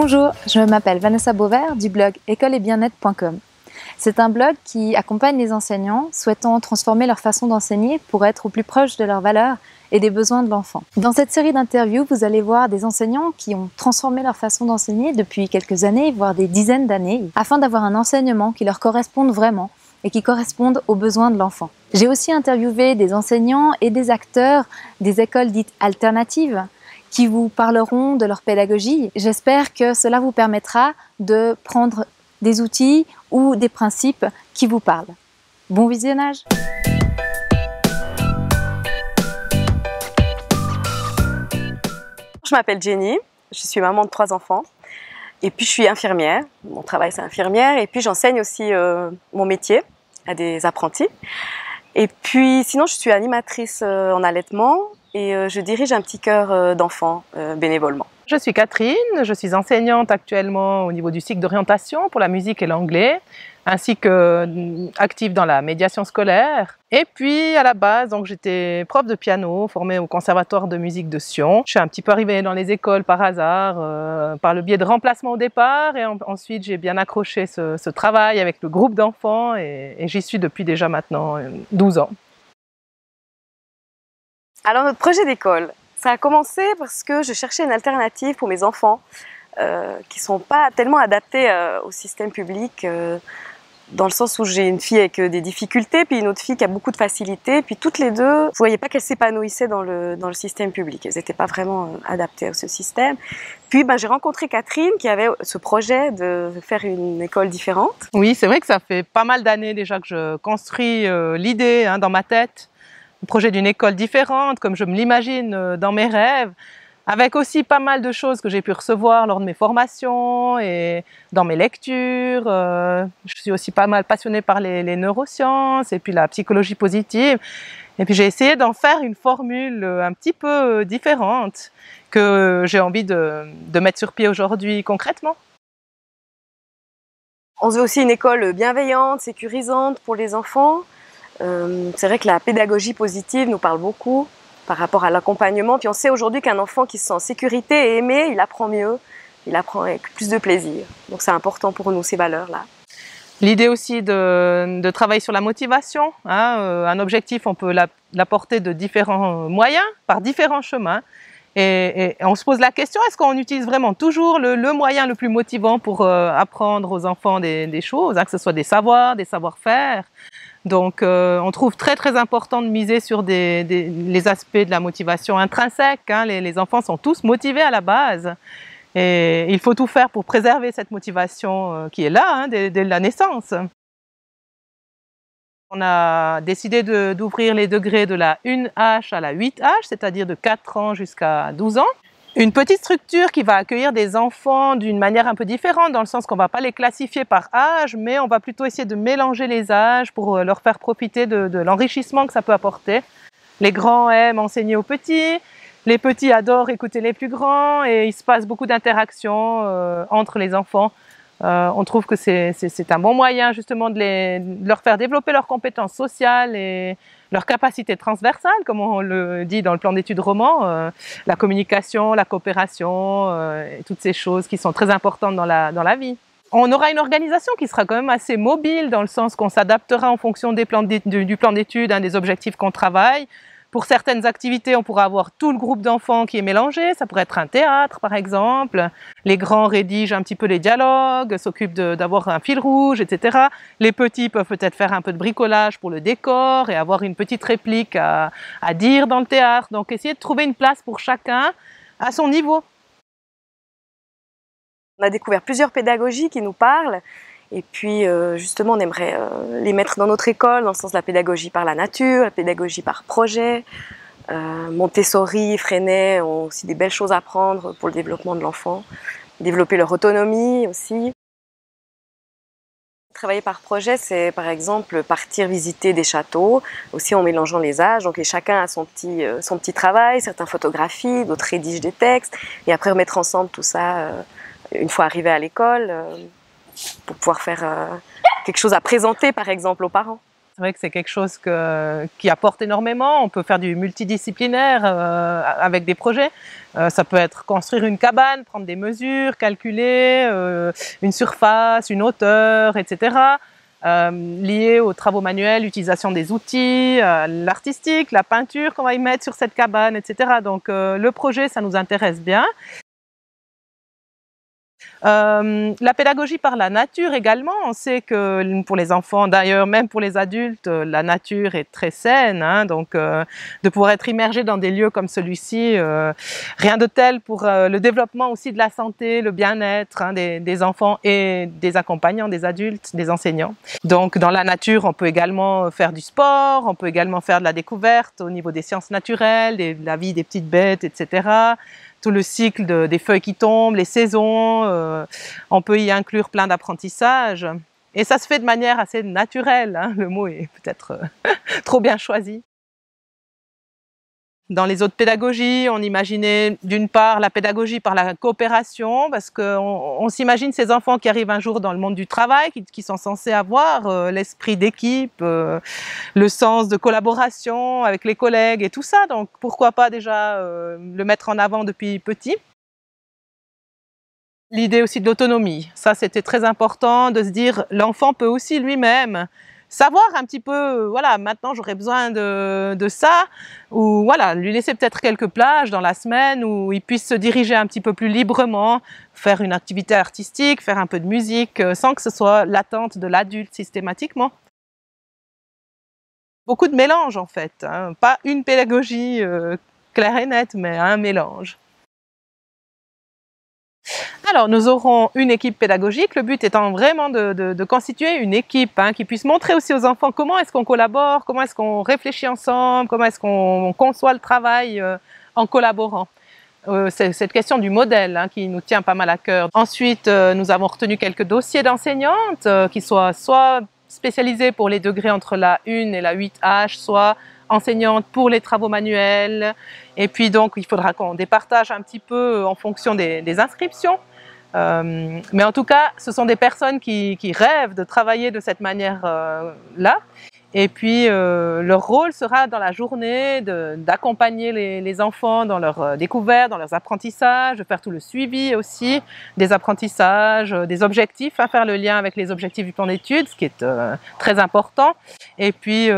Bonjour, je m'appelle Vanessa Beauvert du blog écoleetbienêtre.com. C'est un blog qui accompagne les enseignants souhaitant transformer leur façon d'enseigner pour être au plus proche de leurs valeurs et des besoins de l'enfant. Dans cette série d'interviews, vous allez voir des enseignants qui ont transformé leur façon d'enseigner depuis quelques années, voire des dizaines d'années, afin d'avoir un enseignement qui leur corresponde vraiment et qui corresponde aux besoins de l'enfant. J'ai aussi interviewé des enseignants et des acteurs des écoles dites alternatives qui vous parleront de leur pédagogie. J'espère que cela vous permettra de prendre des outils ou des principes qui vous parlent. Bon visionnage Je m'appelle Jenny, je suis maman de trois enfants et puis je suis infirmière. Mon travail c'est infirmière et puis j'enseigne aussi euh, mon métier à des apprentis. Et puis sinon je suis animatrice euh, en allaitement et euh, je dirige un petit cœur d'enfants bénévolement. Je suis Catherine, je suis enseignante actuellement au niveau du cycle d'orientation pour la musique et l'anglais, ainsi que active dans la médiation scolaire. Et puis à la base, j'étais prof de piano, formée au conservatoire de musique de Sion. Je suis un petit peu arrivée dans les écoles par hasard, euh, par le biais de remplacement au départ, et ensuite j'ai bien accroché ce, travail avec le groupe d'enfants, et, j'y suis depuis déjà maintenant 12 euh, ans. Alors notre projet d'école, ça a commencé parce que je cherchais une alternative pour mes enfants euh, qui ne sont pas tellement adaptés euh, au système public, euh, dans le sens où j'ai une fille avec des difficultés, puis une autre fille qui a beaucoup de facilité, puis toutes les deux, vous voyez pas qu'elles s'épanouissaient dans le, dans le système public, elles n'étaient pas vraiment adaptées à ce système. Puis ben, j'ai rencontré Catherine qui avait ce projet de faire une école différente. Oui, c'est vrai que ça fait pas mal d'années déjà que je construis l'idée hein, dans ma tête projet d'une école différente, comme je me l'imagine euh, dans mes rêves, avec aussi pas mal de choses que j'ai pu recevoir lors de mes formations et dans mes lectures. Euh, je suis aussi pas mal passionnée par les, neurosciences et puis la psychologie positive. Et puis j'ai essayé d'en faire une formule euh, un petit peu différente que j'ai envie de, de mettre sur pied aujourd'hui concrètement. On veut aussi une école bienveillante, sécurisante pour les enfants, euh, c'est vrai que la pédagogie positive nous parle beaucoup par rapport à l'accompagnement. Puis on sait aujourd'hui qu'un enfant qui se sent en sécurité et aimé, il apprend mieux, il apprend avec plus de plaisir. Donc c'est important pour nous ces valeurs-là. L'idée aussi de, travailler sur la motivation. Hein, euh, un objectif, on peut l'apporter de différents moyens, par différents chemins. Et, on se pose la question, est-ce qu'on utilise vraiment toujours le, moyen le plus motivant pour euh, apprendre aux enfants des, choses, hein, que ce soit des savoirs, des savoir-faire? Donc, euh, on trouve très très important de miser sur les aspects de la motivation intrinsèque. Hein. Les, enfants sont tous motivés à la base. Et il faut tout faire pour préserver cette motivation euh, qui est là hein, dès, la naissance. On a décidé d'ouvrir les degrés de la 1H à la 8H, c'est-à-dire de 4 ans jusqu'à 12 ans une petite structure qui va accueillir des enfants d'une manière un peu différente, dans le sens qu'on ne va pas les classifier par âge, mais on va plutôt essayer de mélanger les âges pour euh, leur faire profiter de, l'enrichissement que ça peut apporter. Les grands aiment enseigner aux petits, les petits adorent écouter les plus grands, et il se passe beaucoup d'interactions euh, entre les enfants. Euh, on trouve que c'est un bon moyen justement de, les, de, leur faire développer leurs compétences sociales et, leur capacité transversale, comme on le dit dans le plan d'études roman, euh, la communication, la coopération, euh, et toutes ces choses qui sont très importantes dans la, dans la vie. On aura une organisation qui sera quand même assez mobile dans le sens qu'on s'adaptera en fonction des plans du plan d'études, hein, des objectifs qu'on travaille. Pour certaines activités, on pourra avoir tout le groupe d'enfants qui est mélangé. Ça pourrait être un théâtre, par exemple. Les grands rédigent un petit peu les dialogues, s'occupent d'avoir un fil rouge, etc. Les petits peuvent peut-être faire un peu de bricolage pour le décor et avoir une petite réplique à, à dire dans le théâtre. Donc, essayer de trouver une place pour chacun à son niveau. On a découvert plusieurs pédagogies qui nous parlent et puis, euh, justement, on aimerait euh, les mettre dans notre école, dans le sens de la pédagogie par la nature, la pédagogie par projet. Euh, Montessori, Freinet ont aussi des belles choses à apprendre pour le développement de l'enfant. Développer leur autonomie aussi. Travailler par projet, c'est par exemple partir visiter des châteaux, aussi en mélangeant les âges. Donc chacun a son petit, son petit travail, certains photographient, d'autres rédigent des textes, et après remettre ensemble tout ça une fois arrivé à l'école pour pouvoir faire euh, quelque chose à présenter, par exemple, aux parents. C'est vrai que c'est quelque chose qui apporte énormément. On peut faire du multidisciplinaire euh, avec des projets. Euh, ça peut être construire une cabane, prendre des mesures, calculer une surface, une hauteur, etc. lié aux travaux manuels, l'utilisation des outils, l'artistique, la peinture qu'on va y mettre sur cette cabane, etc. Donc le projet, ça nous intéresse bien. Euh, la pédagogie par la nature également, on sait que pour les enfants, d'ailleurs même pour les adultes, la nature est très saine, hein, donc euh, de pouvoir être immergé dans des lieux comme celui-ci, euh, rien de tel pour le développement aussi de la santé, le bien-être hein, des, des, enfants et des accompagnants, des adultes, des enseignants. Donc dans la nature, on peut également faire du sport, on peut également faire de la découverte au niveau des sciences naturelles, la vie des petites bêtes, etc tout le cycle des feuilles qui tombent, les saisons. Euh, on peut y inclure plein d'apprentissages. Et ça se fait de manière assez naturelle. Hein. le mot est peut-être euh, trop bien choisi. Dans les autres pédagogies, on imaginait d'une part la pédagogie par la coopération, parce qu'on on, s'imagine ces enfants qui arrivent un jour dans le monde du travail, qui, sont censés avoir euh, l'esprit d'équipe, euh, le sens de collaboration avec les collègues et tout ça. Donc pourquoi pas déjà euh, le mettre en avant depuis petit L'idée aussi de l'autonomie, ça c'était très important de se dire l'enfant peut aussi lui-même savoir un petit peu, voilà, maintenant j'aurais besoin de, de, ça, ou voilà, lui laisser peut-être quelques plages dans la semaine où il puisse se diriger un petit peu plus librement, faire une activité artistique, faire un peu de musique, euh, sans que ce soit l'attente de l'adulte systématiquement. Beaucoup de mélange en fait, hein. pas une pédagogie euh, claire et nette, mais un mélange. Alors, nous aurons une équipe pédagogique, le but étant vraiment de, constituer une équipe hein, qui puisse montrer aussi aux enfants comment est-ce qu'on collabore, comment est-ce qu'on réfléchit ensemble, comment est-ce qu'on conçoit le travail euh, en collaborant. Euh, c'est cette question du modèle hein, qui nous tient pas mal à cœur. Ensuite, euh, nous avons retenu quelques dossiers d'enseignantes qui soient soit spécialisés pour les degrés entre la 1 et la 8H, soit enseignante pour les travaux manuels. Et puis donc, il faudra qu'on départage un petit peu en fonction des, inscriptions. Euh, mais en tout cas, ce sont des personnes qui, rêvent de travailler de cette manière-là. et puis, euh, leur rôle sera dans la journée d'accompagner les, enfants dans leurs euh, découvertes, dans leurs apprentissages, de faire tout le suivi aussi des apprentissages, des objectifs, à faire le lien avec les objectifs du plan d'études, ce qui est très important. Et puis,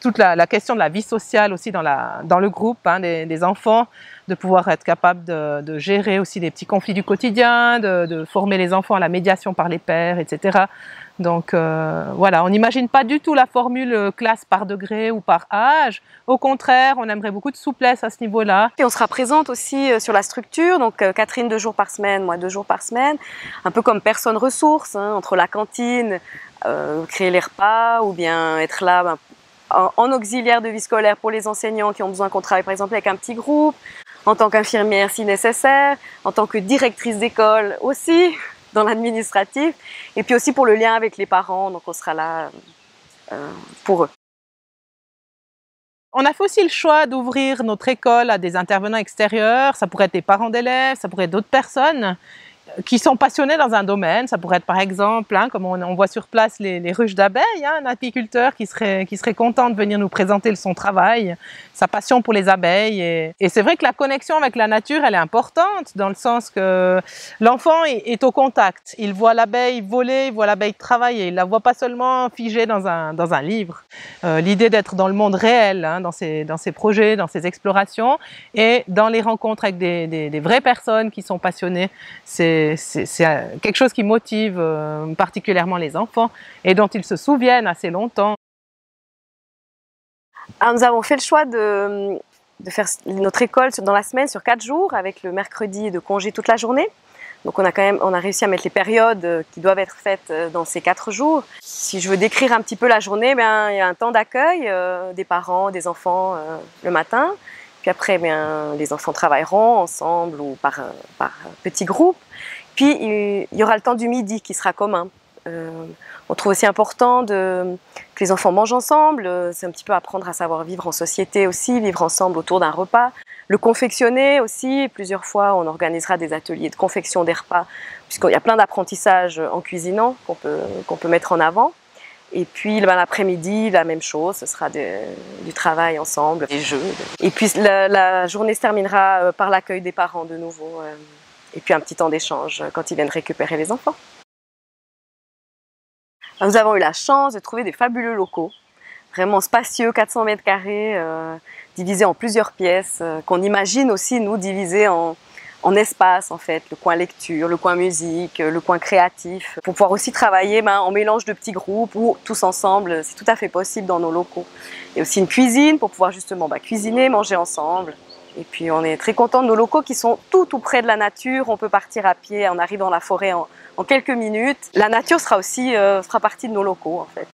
toute la, question de la vie sociale aussi dans, le groupe hein, des, enfants, de pouvoir être capable de, gérer aussi des petits conflits du quotidien, de, former les enfants à la médiation par les pairs, etc. Donc euh, voilà, on n'imagine pas du tout la formule classe par degré ou par âge. Au contraire, on aimerait beaucoup de souplesse à ce niveau-là. Et on sera présente aussi euh, sur la structure. Donc euh, Catherine deux jours par semaine, moi deux jours par semaine, un peu comme personne ressource hein, entre la cantine, créer les repas ou bien être là ben, en, auxiliaire de vie scolaire pour les enseignants qui ont besoin qu'on travaille par exemple avec un petit groupe, en tant qu'infirmière si nécessaire, en tant que directrice d'école aussi, dans l'administratif, et puis aussi pour le lien avec les parents, donc on sera là euh, pour eux. On a fait aussi le choix d'ouvrir notre école à des intervenants extérieurs, ça pourrait être des parents d'élèves, ça pourrait être d'autres personnes qui sont passionnés dans un domaine. Ça pourrait être par exemple, hein, comme on, voit sur place les, ruches d'abeilles, hein, un apiculteur qui serait, qui serait content de venir nous présenter son travail, sa passion pour les abeilles. Et, c'est vrai que la connexion avec la nature, elle est importante dans le sens que l'enfant est, au contact. Il voit l'abeille voler, il voit l'abeille travailler. Il la voit pas seulement figée dans un, dans un livre. Euh, l'idée d'être dans le monde réel, hein, dans, ses, dans ses projets, dans ses explorations et dans les rencontres avec des, des, des vraies personnes qui sont passionnées, c'est c'est quelque chose qui motive euh, particulièrement les enfants et dont ils se souviennent assez longtemps. Alors nous avons fait le choix de, faire notre école dans la semaine sur quatre jours avec le mercredi de congé toute la journée. Donc on a quand même on a réussi à mettre les périodes euh, qui doivent être faites euh, dans ces quatre jours. Si je veux décrire un petit peu la journée, ben, il y a un temps d'accueil des parents, des enfants le matin. Puis après, bien, les enfants travailleront ensemble ou par petits groupes. Puis il y aura le temps du midi qui sera commun. Euh, on trouve aussi important de, que les enfants mangent ensemble. Euh, c'est un petit peu apprendre à savoir vivre en société aussi, vivre ensemble autour d'un repas. Le confectionner aussi. Plusieurs fois, on organisera des ateliers de confection des repas, puisqu'il y a plein d'apprentissages en cuisinant qu'on peut, qu'on peut mettre en avant. Et puis ben, l'après-midi, la même chose, ce sera du travail ensemble, des jeux. Et puis la, journée se terminera euh, par l'accueil des parents de nouveau. Euh, et puis un petit temps d'échange quand ils viennent récupérer les enfants. Nous avons eu la chance de trouver des fabuleux locaux, vraiment spacieux, 400 mètres carrés, euh, divisés en plusieurs pièces, qu'on imagine aussi nous diviser en, en en fait, le coin lecture, le coin musique, le coin créatif, pour pouvoir aussi travailler ben, en mélange de petits groupes ou tous ensemble, c'est tout à fait possible dans nos locaux. Et aussi une cuisine pour pouvoir justement ben, cuisiner, manger ensemble. Et puis on est très content de nos locaux qui sont tout tout près de la nature, on peut partir à pied, on arrive dans la forêt en, quelques minutes. La nature sera aussi euh, fera partie de nos locaux en fait.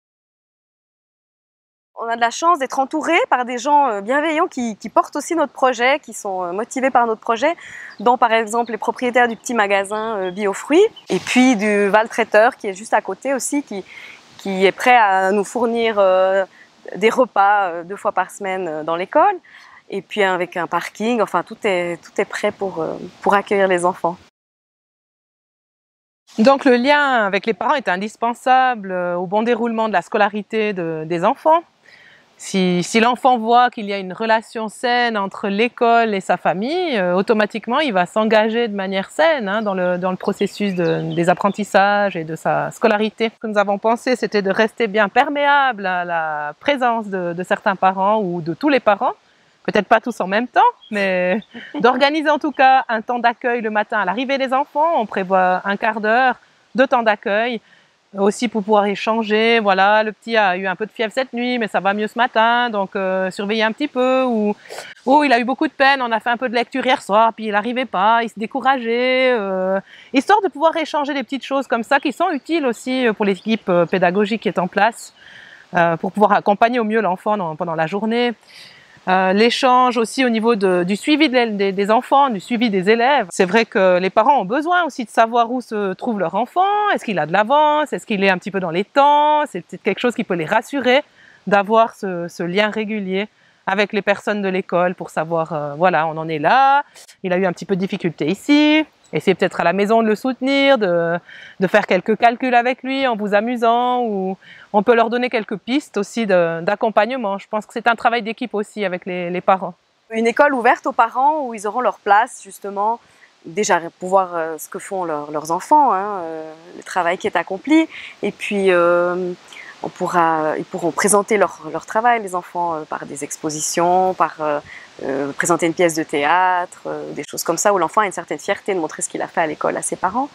On a de la chance d'être entouré par des gens euh, bienveillants qui, portent aussi notre projet, qui sont euh, motivés par notre projet, dont par exemple les propriétaires du petit magasin euh, Biofruits, et puis du Val Traiteur qui est juste à côté aussi, qui, qui est prêt à nous fournir des repas deux fois par semaine dans l'école, et puis avec un parking, enfin tout est, tout est prêt pour, pour accueillir les enfants. Donc le lien avec les parents est indispensable au bon déroulement de la scolarité des enfants. Si, l'enfant voit qu'il y a une relation saine entre l'école et sa famille, euh, automatiquement il va s'engager de manière saine hein, dans, le, processus des apprentissages et de sa scolarité. Ce que nous avons pensé, c'était de rester bien perméable à la présence de, certains parents ou de tous les parents, peut-être pas tous en même temps, mais d'organiser en tout cas un temps d'accueil le matin à l'arrivée des enfants. On prévoit un quart d'heure de temps d'accueil aussi pour pouvoir échanger. Voilà, le petit a eu un peu de fièvre cette nuit, mais ça va mieux ce matin, donc euh, surveiller un petit peu. Ou oh, il a eu beaucoup de peine, on a fait un peu de lecture hier soir, puis il n'arrivait pas, il se décourageait. Euh, histoire de pouvoir échanger des petites choses comme ça qui sont utiles aussi pour l'équipe euh, pédagogique qui est en place, pour pouvoir accompagner au mieux l'enfant pendant la journée. Euh, l'échange aussi au niveau du suivi des, enfants, du suivi des élèves. C'est vrai que les parents ont besoin aussi de savoir où se trouve leur enfant. Est-ce qu'il a de l'avance? Est-ce qu'il est un petit peu dans les temps? C'est peut-être quelque chose qui peut les rassurer d'avoir ce, lien régulier avec les personnes de l'école pour savoir, euh, voilà, on en est là, il a eu un petit peu de difficulté ici, Essayez peut-être à la maison de le soutenir, de, faire quelques calculs avec lui en vous amusant, ou on peut leur donner quelques pistes aussi d'accompagnement. Je pense que c'est un travail d'équipe aussi avec les, parents. Une école ouverte aux parents où ils auront leur place justement, déjà pour voir euh, ce que font leurs enfants, hein, euh, le travail qui est accompli, et puis euh, on pourra, ils pourront présenter leur, leur travail, les enfants, par des expositions, par euh, présenter une pièce de théâtre, euh, des choses comme ça, où l'enfant a une certaine fierté de montrer ce qu'il a fait à l'école à ses parents.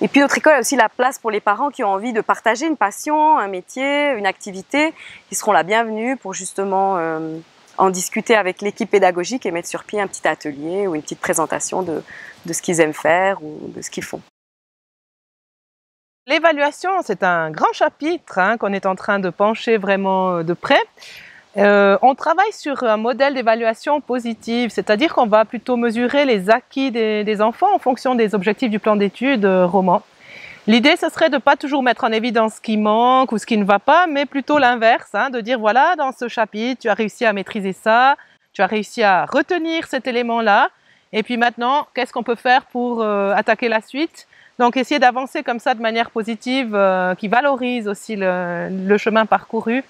Et puis notre école a aussi la place pour les parents qui ont envie de partager une passion, un métier, une activité, qui seront la bienvenue pour justement euh, en discuter avec l'équipe pédagogique et mettre sur pied un petit atelier ou une petite présentation de, de ce qu'ils aiment faire ou de ce qu'ils font. L'évaluation, c'est un grand chapitre hein, qu'on est en train de pencher vraiment de près. Euh, on travaille sur un modèle d'évaluation positive, c'est-à-dire qu'on va plutôt mesurer les acquis des, enfants en fonction des objectifs du plan d'études euh, roman. L'idée, ce serait de ne pas toujours mettre en évidence ce qui manque ou ce qui ne va pas, mais plutôt l'inverse, hein, de dire voilà, dans ce chapitre, tu as réussi à maîtriser ça, tu as réussi à retenir cet élément-là, et puis maintenant, qu'est-ce qu'on peut faire pour euh, attaquer la suite? Donc, essayer d'avancer comme ça de manière positive, qui valorise aussi le chemin parcouru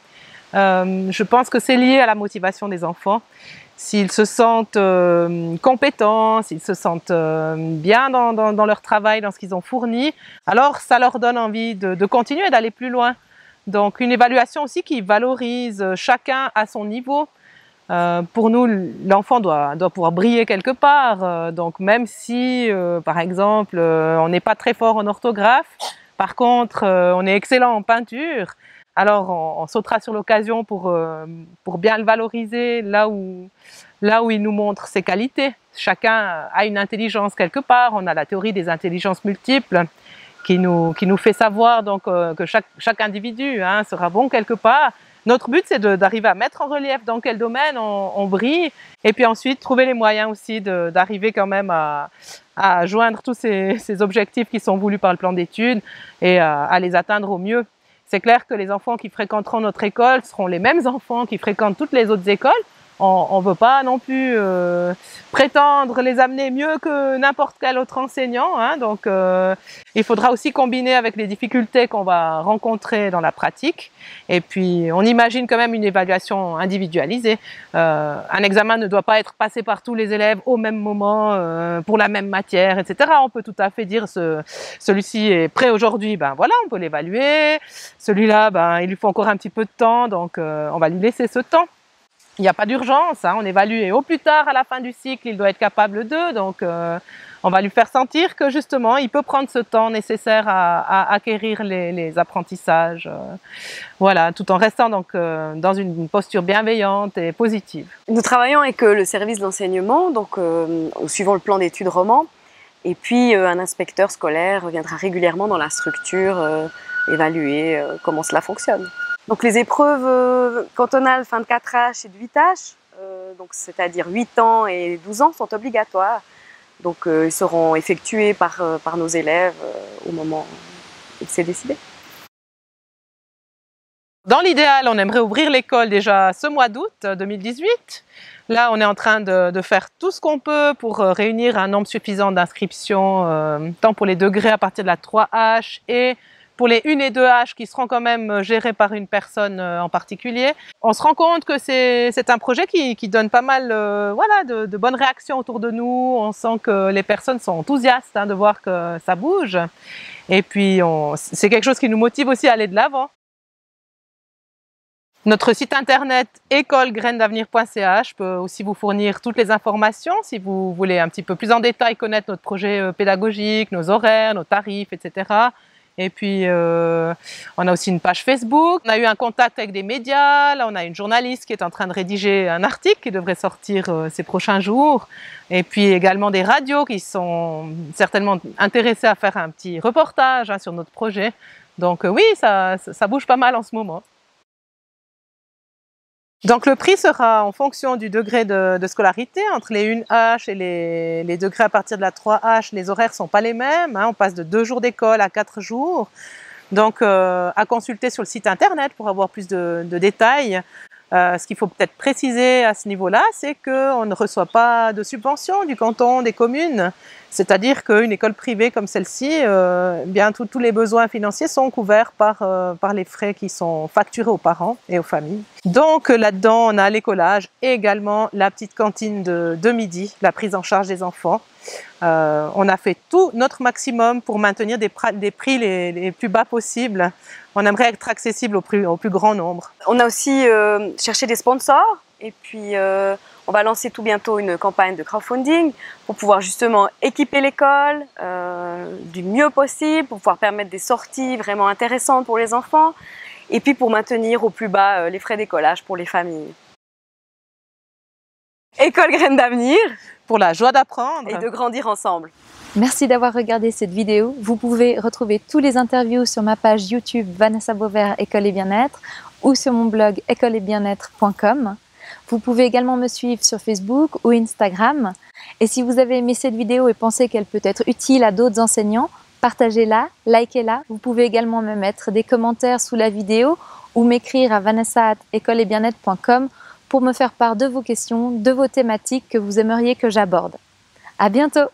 euh, je pense que c'est lié à la motivation des enfants. S'ils se sentent euh, compétents, s'ils se sentent euh, bien dans, leur travail, dans ce qu'ils ont fourni, alors ça leur donne envie de, de continuer, d'aller plus loin. Donc une évaluation aussi qui valorise chacun à son niveau. pour nous, l'enfant doit, doit pouvoir briller quelque part. donc même si, par exemple, on n'est pas très fort en orthographe, par contre, on est excellent en peinture, alors on, sautera sur l'occasion pour, euh, pour bien le valoriser là où, là où il nous montre ses qualités. Chacun a une intelligence quelque part, on a la théorie des intelligences multiples qui nous, qui nous fait savoir donc euh, que chaque, chaque individu hein, sera bon quelque part. Notre but, c'est d'arriver à mettre en relief dans quel domaine on, brille, et puis ensuite trouver les moyens aussi d'arriver quand même à, à joindre tous ces, ces, objectifs qui sont voulus par le plan d'études et à les atteindre au mieux. C'est clair que les enfants qui fréquenteront notre école seront les mêmes enfants qui fréquentent toutes les autres écoles, on ne veut pas non plus euh, prétendre les amener mieux que n'importe quel autre enseignant. Hein, donc, euh, il faudra aussi combiner avec les difficultés qu'on va rencontrer dans la pratique. Et puis, on imagine quand même une évaluation individualisée. Euh, un examen ne doit pas être passé par tous les élèves au même moment pour la même matière, etc. On peut tout à fait dire ce, celui-ci est prêt aujourd'hui, ben voilà, on peut l'évaluer. Celui-là, ben il lui faut encore un petit peu de temps, donc on va lui laisser ce temps il n'y a pas d'urgence, hein, on évalue et au plus tard à la fin du cycle, il doit être capable d'eux, donc euh, on va lui faire sentir que justement, il peut prendre ce temps nécessaire à, acquérir les, apprentissages, euh, voilà, tout en restant donc euh, dans une posture bienveillante et positive. Nous travaillons avec le service d'enseignement, donc suivant le plan d'études roman, et puis un inspecteur scolaire viendra régulièrement dans la structure évaluer comment cela fonctionne. Donc les épreuves euh, cantonales fin de 4H et de 8H, euh, c'est-à-dire 8 ans et 12 ans, sont obligatoires. Donc euh, seront effectués par, par nos élèves au moment où c'est décidé. Dans l'idéal, on aimerait ouvrir l'école déjà ce mois d'août 2018. Là, on est en train de, de faire tout ce qu'on peut pour réunir un nombre suffisant d'inscriptions, tant pour les degrés à partir de la 3H et pour les 1 et 2 H qui seront quand même euh, gérés par une personne euh, en particulier, on se rend compte que c'est un projet qui, donne pas mal euh, voilà, de, bonnes réactions autour de nous. On sent que les personnes sont enthousiastes hein, de voir que ça bouge. Et puis, c'est quelque chose qui nous motive aussi à aller de l'avant. Notre site internet écolegrainedavenir.ch peut aussi vous fournir toutes les informations si vous voulez un petit peu plus en détail connaître notre projet pédagogique, nos horaires, nos tarifs, etc. Et puis, euh, on a aussi une page Facebook. On a eu un contact avec des médias. Là, on a une journaliste qui est en train de rédiger un article qui devrait sortir euh, ces prochains jours. Et puis également des radios qui sont certainement intéressées à faire un petit reportage hein, sur notre projet. Donc euh, oui, ça, ça bouge pas mal en ce moment. Donc le prix sera en fonction du degré de, scolarité. Entre les 1H et les, degrés à partir de la 3H, les horaires sont pas les mêmes. Hein. On passe de 2 jours d'école à 4 jours. Donc euh, à consulter sur le site internet pour avoir plus de, détails. Euh, ce qu'il faut peut-être préciser à ce niveau-là, c'est qu'on ne reçoit pas de subvention du canton, des communes. C'est-à-dire qu'une école privée comme celle-ci, euh, bien tous les besoins financiers sont couverts par, euh, par les frais qui sont facturés aux parents et aux familles. Donc là-dedans, on a l'écolage et également la petite cantine de, midi, la prise en charge des enfants. Euh, on a fait tout notre maximum pour maintenir des, prix les, plus bas possibles. On aimerait être accessible au plus, au plus grand nombre. On a aussi cherché des sponsors et puis on va lancer tout bientôt une campagne de crowdfunding pour pouvoir justement équiper l'école euh, du mieux possible, pour pouvoir permettre des sorties vraiment intéressantes pour les enfants et puis pour maintenir au plus bas euh, les frais d'écolage pour les familles. École Graines d'avenir pour la joie d'apprendre et de grandir ensemble. Merci d'avoir regardé cette vidéo. Vous pouvez retrouver tous les interviews sur ma page YouTube Vanessa Beauvert École et Bien-être ou sur mon blog écoleetbienêtre.com. Vous pouvez également me suivre sur Facebook ou Instagram. Et si vous avez aimé cette vidéo et pensez qu'elle peut être utile à d'autres enseignants, partagez-la, likez-la. Vous pouvez également me mettre des commentaires sous la vidéo ou m'écrire à vanessa.écoleetbienêtre.com pour me faire part de vos questions, de vos thématiques que vous aimeriez que j'aborde. À bientôt!